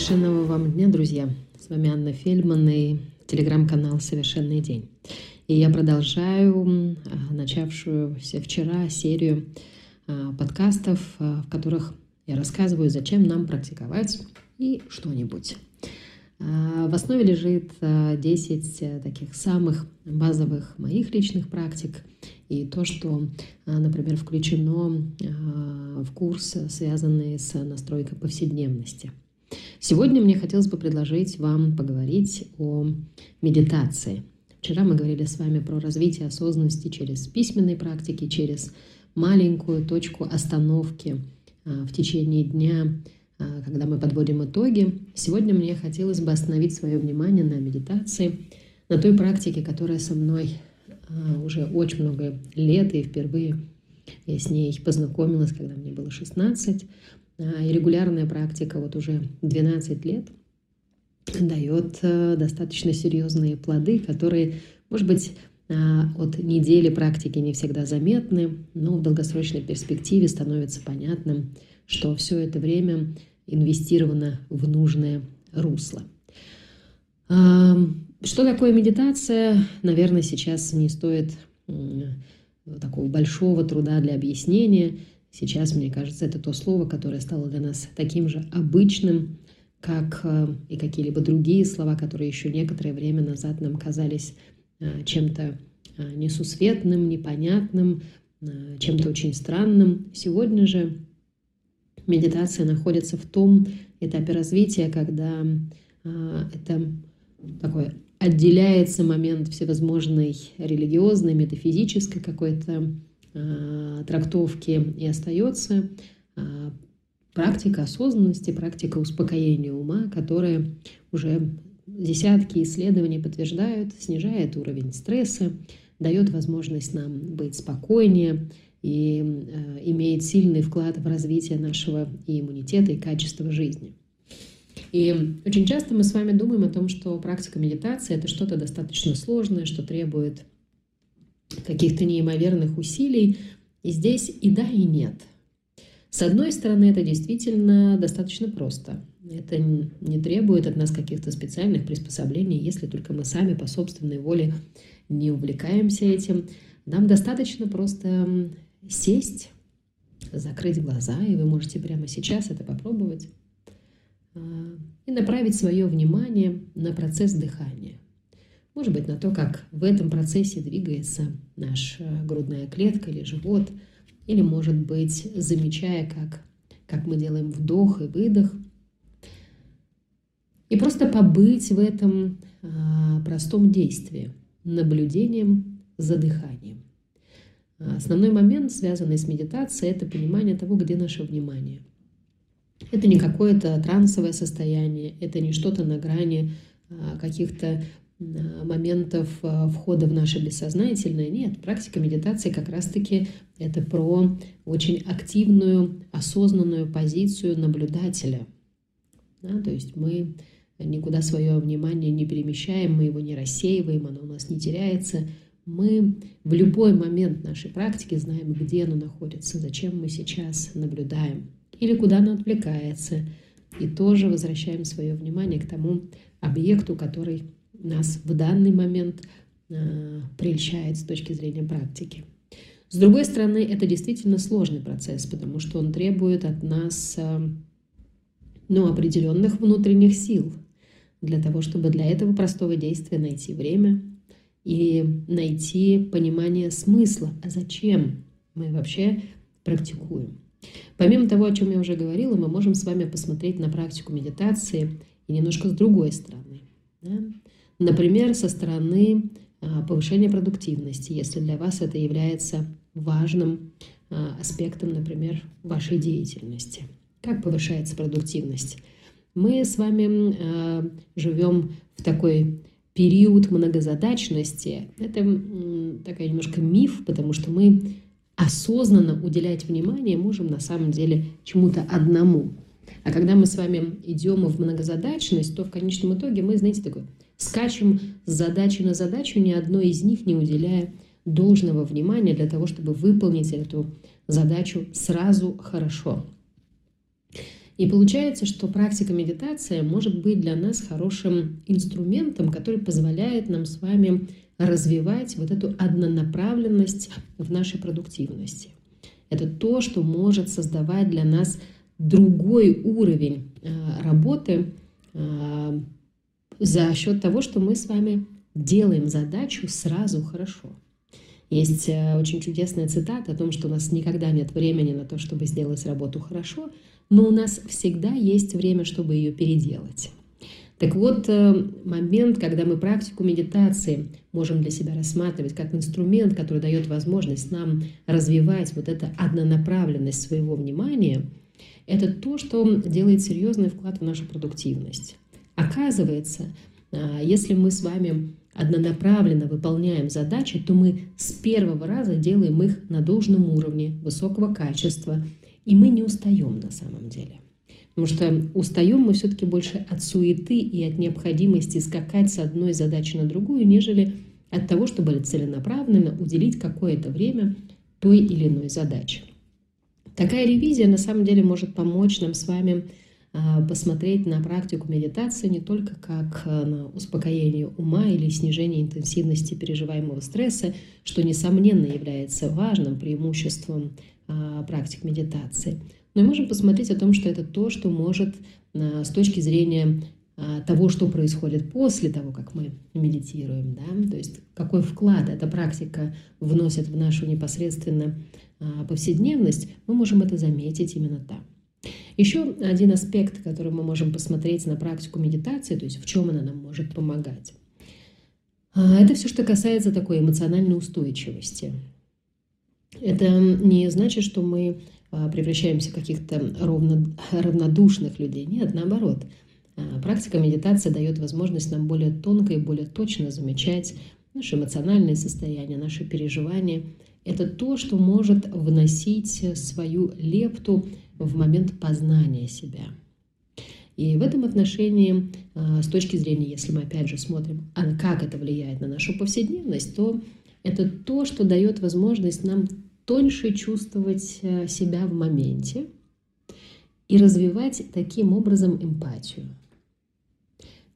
Совершенного вам дня, друзья! С вами Анна Фельдман и телеграм-канал «Совершенный день». И я продолжаю а, начавшуюся вчера серию а, подкастов, а, в которых я рассказываю, зачем нам практиковать и что-нибудь. В основе лежит 10 таких самых базовых моих личных практик и то, что, например, включено в курс, связанный с настройкой повседневности – Сегодня мне хотелось бы предложить вам поговорить о медитации. Вчера мы говорили с вами про развитие осознанности через письменные практики, через маленькую точку остановки а, в течение дня, а, когда мы подводим итоги. Сегодня мне хотелось бы остановить свое внимание на медитации, на той практике, которая со мной а, уже очень много лет, и впервые я с ней познакомилась, когда мне было 16. А, и регулярная практика вот уже 12 лет дает э, достаточно серьезные плоды, которые, может быть, а, от недели практики не всегда заметны, но в долгосрочной перспективе становится понятным, что все это время инвестировано в нужное русло. А, что такое медитация? Наверное, сейчас не стоит такого большого труда для объяснения. Сейчас, мне кажется, это то слово, которое стало для нас таким же обычным, как э, и какие-либо другие слова, которые еще некоторое время назад нам казались э, чем-то э, несусветным, непонятным, чем-то очень странным. Сегодня же медитация находится в том этапе развития, когда это такой отделяется момент всевозможной религиозной, метафизической какой-то трактовки и остается э, практика осознанности, практика успокоения ума, которая уже десятки исследований подтверждают, снижает уровень стресса, дает возможность нам быть спокойнее и э, имеет сильный вклад в развитие нашего и иммунитета, и качества жизни. И очень часто мы с вами думаем о том, что практика медитации – это что-то достаточно сложное, что требует каких-то неимоверных усилий. И здесь и да, и нет. С одной стороны, это действительно достаточно просто. Это не требует от нас каких-то специальных приспособлений, если только мы сами по собственной воле не увлекаемся этим. Нам достаточно просто сесть, закрыть глаза, и вы можете прямо сейчас это попробовать, а, и направить свое внимание на процесс дыхания может быть, на то, как в этом процессе двигается наша грудная клетка или живот, или, может быть, замечая, как, как мы делаем вдох и выдох. И просто побыть в этом а, простом действии, наблюдением за дыханием. А, основной момент, связанный с медитацией, это понимание того, где наше внимание. Это не какое-то трансовое состояние, это не что-то на грани а, каких-то моментов э, входа в наше бессознательное. Нет, практика медитации как раз-таки это про очень активную, осознанную позицию наблюдателя. Да, то есть мы никуда свое внимание не перемещаем, мы его не рассеиваем, оно у нас не теряется. Мы в любой момент нашей практики знаем, где оно находится, зачем мы сейчас наблюдаем или куда оно отвлекается. И тоже возвращаем свое внимание к тому объекту, который нас в данный момент э, прельщает с точки зрения практики. С другой стороны, это действительно сложный процесс, потому что он требует от нас э, ну, определенных внутренних сил для того, чтобы для этого простого действия найти время и найти понимание смысла, а зачем мы вообще практикуем. Помимо того, о чем я уже говорила, мы можем с вами посмотреть на практику медитации и немножко с другой стороны. Да? Например, со стороны а, повышения продуктивности, если для вас это является важным а, аспектом, например, вашей деятельности. Как повышается продуктивность? Мы с вами а, живем в такой период многозадачности. Это такой немножко миф, потому что мы осознанно уделять внимание можем на самом деле чему-то одному. А когда мы с вами идем в многозадачность, то в конечном итоге мы, знаете, такой скачем с задачи на задачу, ни одной из них не уделяя должного внимания для того, чтобы выполнить эту задачу сразу хорошо. И получается, что практика медитации может быть для нас хорошим инструментом, который позволяет нам с вами развивать вот эту однонаправленность в нашей продуктивности. Это то, что может создавать для нас другой уровень э, работы э, за счет того, что мы с вами делаем задачу сразу хорошо. Есть э, очень чудесная цитата о том, что у нас никогда нет времени на то, чтобы сделать работу хорошо, но у нас всегда есть время, чтобы ее переделать. Так вот, э, момент, когда мы практику медитации можем для себя рассматривать как инструмент, который дает возможность нам развивать вот эту однонаправленность своего внимания, это то, что делает серьезный вклад в нашу продуктивность. Оказывается, э, если мы с вами однонаправленно выполняем задачи, то мы с первого раза делаем их на должном уровне, высокого качества, и мы не устаем на самом деле. Потому что устаем мы все-таки больше от суеты и от необходимости скакать с одной задачи на другую, нежели от того, чтобы целенаправленно уделить какое-то время той или иной задаче. Такая ревизия на самом деле может помочь нам с вами а, посмотреть на практику медитации не только как а, на успокоение ума или снижение интенсивности переживаемого стресса, что, несомненно, является важным преимуществом а, практик медитации, но и можем посмотреть о том, что это то, что может с точки зрения того, что происходит после того, как мы медитируем, да? то есть какой вклад эта практика вносит в нашу непосредственно повседневность, мы можем это заметить именно там. Еще один аспект, который мы можем посмотреть на практику медитации, то есть в чем она нам может помогать. А, это все, что касается такой эмоциональной устойчивости. Это не значит, что мы а, превращаемся в каких-то ровно, равнодушных людей. Нет, наоборот. А, практика медитации дает возможность нам более тонко и более точно замечать наши эмоциональные состояния, наши переживания. Это то, что может вносить свою лепту в момент познания себя. И в этом отношении, а, с точки зрения, если мы опять же смотрим, а как это влияет на нашу повседневность, то это то, что дает возможность нам тоньше чувствовать э, себя в моменте и развивать таким образом эмпатию.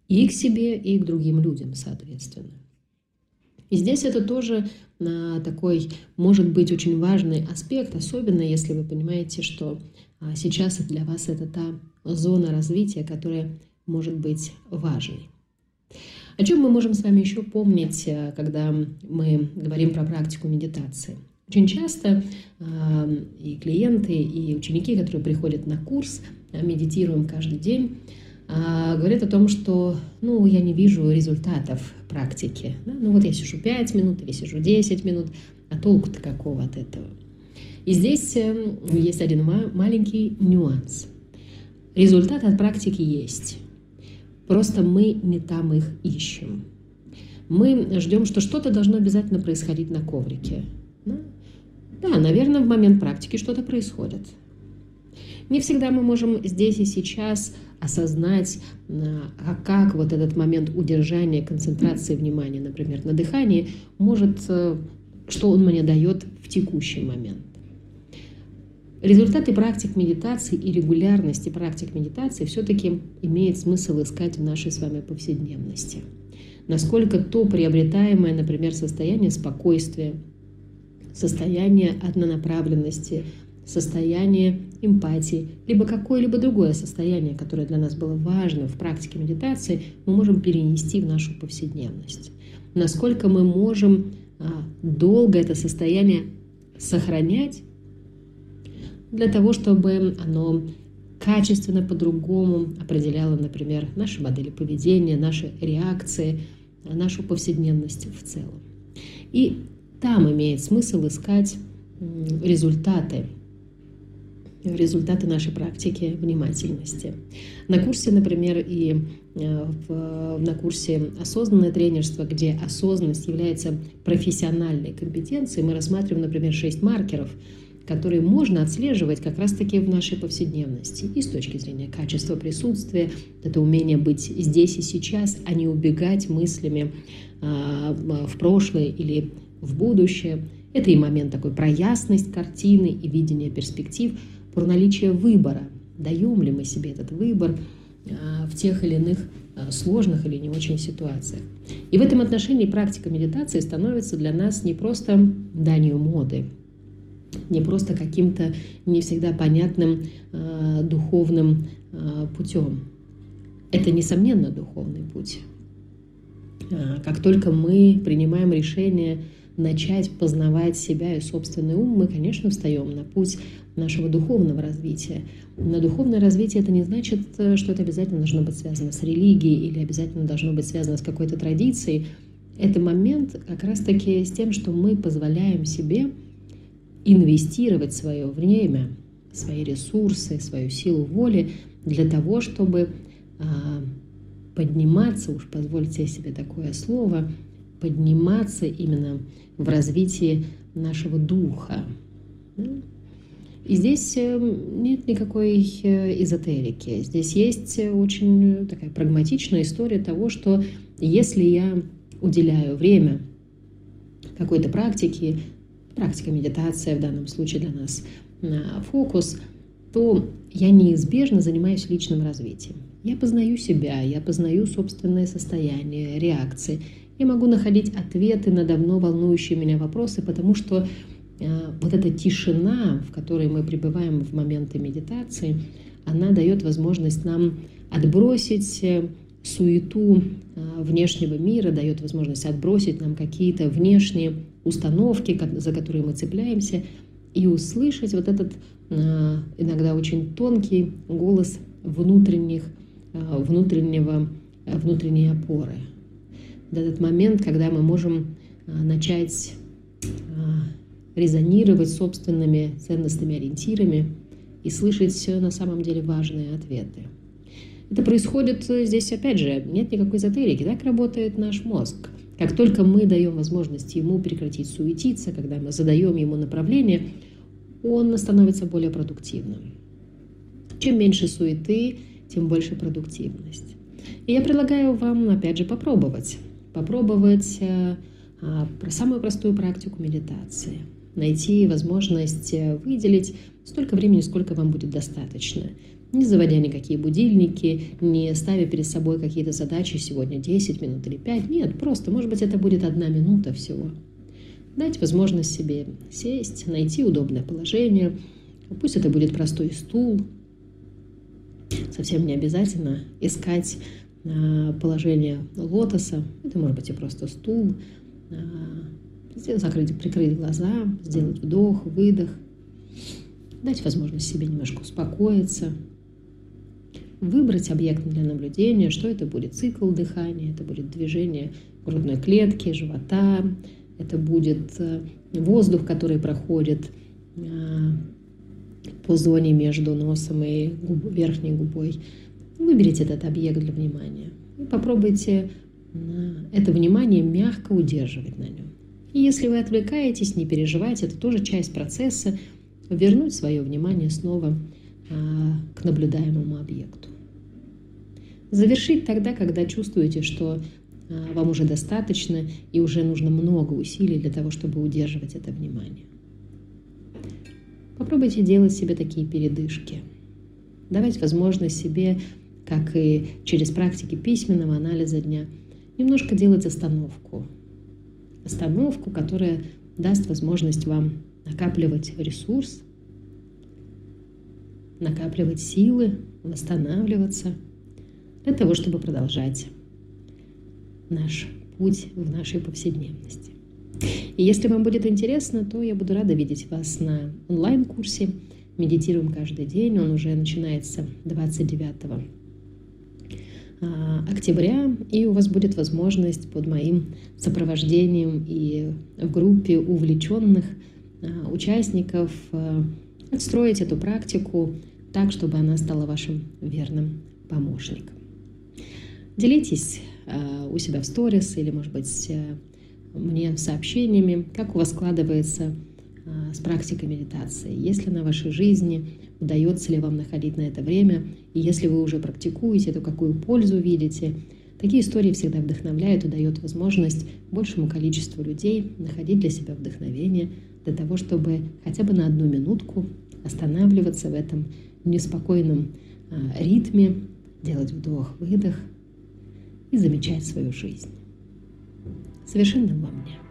И к себе, и к другим людям, соответственно. И здесь это тоже а, такой, может быть, очень важный аспект, особенно если вы понимаете, что а сейчас для вас это та зона развития, которая может быть важной. О чем мы можем с вами еще помнить, э, когда мы говорим про практику медитации? Очень часто и клиенты, и ученики, которые приходят на курс, медитируем каждый день, говорят о том, что ну, я не вижу результатов практики. Да? Ну вот я сижу 5 минут или сижу 10 минут, а толку-то какого от этого? И здесь эм, есть один маленький нюанс. Результат от практики есть. Просто мы не там их ищем. Мы ждем, что что-то должно обязательно происходить на коврике. Да, да наверное, в момент практики что-то происходит. Не всегда мы можем здесь и сейчас осознать, а как вот этот момент удержания концентрации внимания, например, на дыхании, может, э, что он мне дает в текущий момент. Результаты практик медитации и регулярности практик медитации все-таки имеет смысл искать в нашей с вами повседневности. Насколько то приобретаемое, например, состояние спокойствия, состояние однонаправленности, состояние эмпатии, либо какое-либо другое состояние, которое для нас было важно в практике медитации, мы можем перенести в нашу повседневность. Насколько мы можем а, долго это состояние сохранять для того, чтобы оно качественно по-другому определяло, например, наши модели поведения, наши реакции, нашу повседневность в целом. И там имеет смысл искать результаты, результаты нашей практики внимательности. На курсе, например, и э, в, на курсе «Осознанное тренерство», где осознанность является профессиональной компетенцией, мы рассматриваем, например, шесть маркеров – которые можно отслеживать как раз-таки в нашей повседневности. И с точки зрения качества присутствия, это умение быть здесь и сейчас, а не убегать мыслями а, в прошлое или в будущее. Это и момент такой про картины и видение перспектив, про наличие выбора. даем ли мы себе этот выбор в тех или иных сложных или не очень ситуациях. И в этом отношении практика медитации становится для нас не просто данью моды, не просто каким-то не всегда понятным э, духовным э, путем. Это, несомненно, духовный путь. Э, как только мы принимаем решение начать познавать себя и собственный ум, мы, конечно, встаем на путь нашего духовного развития. Но духовное развитие это не значит, что это обязательно должно быть связано с религией или обязательно должно быть связано с какой-то традицией. Это момент как раз-таки с тем, что мы позволяем себе инвестировать свое время, свои ресурсы, свою силу воли для того, чтобы а, подниматься, уж позвольте себе такое слово, подниматься именно в развитии нашего духа. И здесь э, нет никакой э, эзотерики. Здесь есть очень такая прагматичная история того, что если я уделяю время какой-то практике, практика медитация в данном случае для нас фокус, то я неизбежно занимаюсь личным развитием. Я познаю себя, я познаю собственное состояние, реакции. Я могу находить ответы на давно волнующие меня вопросы, потому что э, вот эта тишина, в которой мы пребываем в моменты медитации, она дает возможность нам отбросить э, суету э, внешнего мира, дает возможность отбросить нам какие-то внешние установки, за которые мы цепляемся, и услышать вот этот иногда очень тонкий голос внутренних, внутреннего, внутренней опоры. Этот момент, когда мы можем начать резонировать собственными ценностными ориентирами и слышать на самом деле важные ответы. Это происходит э, здесь, опять же, нет никакой эзотерики. Так работает наш мозг. Как только мы даем возможность ему прекратить суетиться, когда мы задаем ему направление, он становится более продуктивным. Чем меньше суеты, тем больше продуктивность. И я предлагаю вам, опять же, попробовать. Попробовать э, а, самую простую практику медитации. Найти возможность э, выделить столько времени, сколько вам будет достаточно не заводя никакие будильники, не ставя перед собой какие-то задачи сегодня 10 минут или 5. Нет, просто, может быть, это будет одна минута всего. Дать возможность себе сесть, найти удобное положение. Пусть это будет простой стул. Совсем не обязательно искать положение лотоса. Это может быть и просто стул. А, закрыть, прикрыть глаза, сделать вдох, выдох. Дать возможность себе немножко успокоиться, выбрать объект для наблюдения, что это будет цикл дыхания, это будет движение грудной клетки, живота, это будет э, воздух, который проходит э, по зоне между носом и верхней губой. Выберите этот объект для внимания и попробуйте э, это внимание мягко удерживать на нем. И если вы отвлекаетесь, не переживайте, это тоже часть процесса, вернуть свое внимание снова к наблюдаемому объекту. Завершить тогда, когда чувствуете, что а, вам уже достаточно и уже нужно много усилий для того, чтобы удерживать это внимание. Попробуйте делать себе такие передышки. Давать возможность себе, как и через практики письменного анализа дня, немножко делать остановку. Остановку, которая даст возможность вам накапливать ресурс, накапливать силы, восстанавливаться – для того, чтобы продолжать наш путь в нашей повседневности. И если вам будет интересно, то я буду рада видеть вас на онлайн-курсе «Медитируем каждый день». Он уже начинается 29 а, октября, и у вас будет возможность под моим сопровождением и в группе увлеченных а, участников а, отстроить эту практику так, чтобы она стала вашим верным помощником. Делитесь у себя в сторис или, может быть, мне сообщениями, как у вас складывается с практикой медитации, есть ли на вашей жизни, удается ли вам находить на это время, и если вы уже практикуете, то какую пользу видите. Такие истории всегда вдохновляют и дают возможность большему количеству людей находить для себя вдохновение для того, чтобы хотя бы на одну минутку останавливаться в этом неспокойном а, ритме, делать вдох-выдох и замечать свою жизнь. Совершенного вам дня!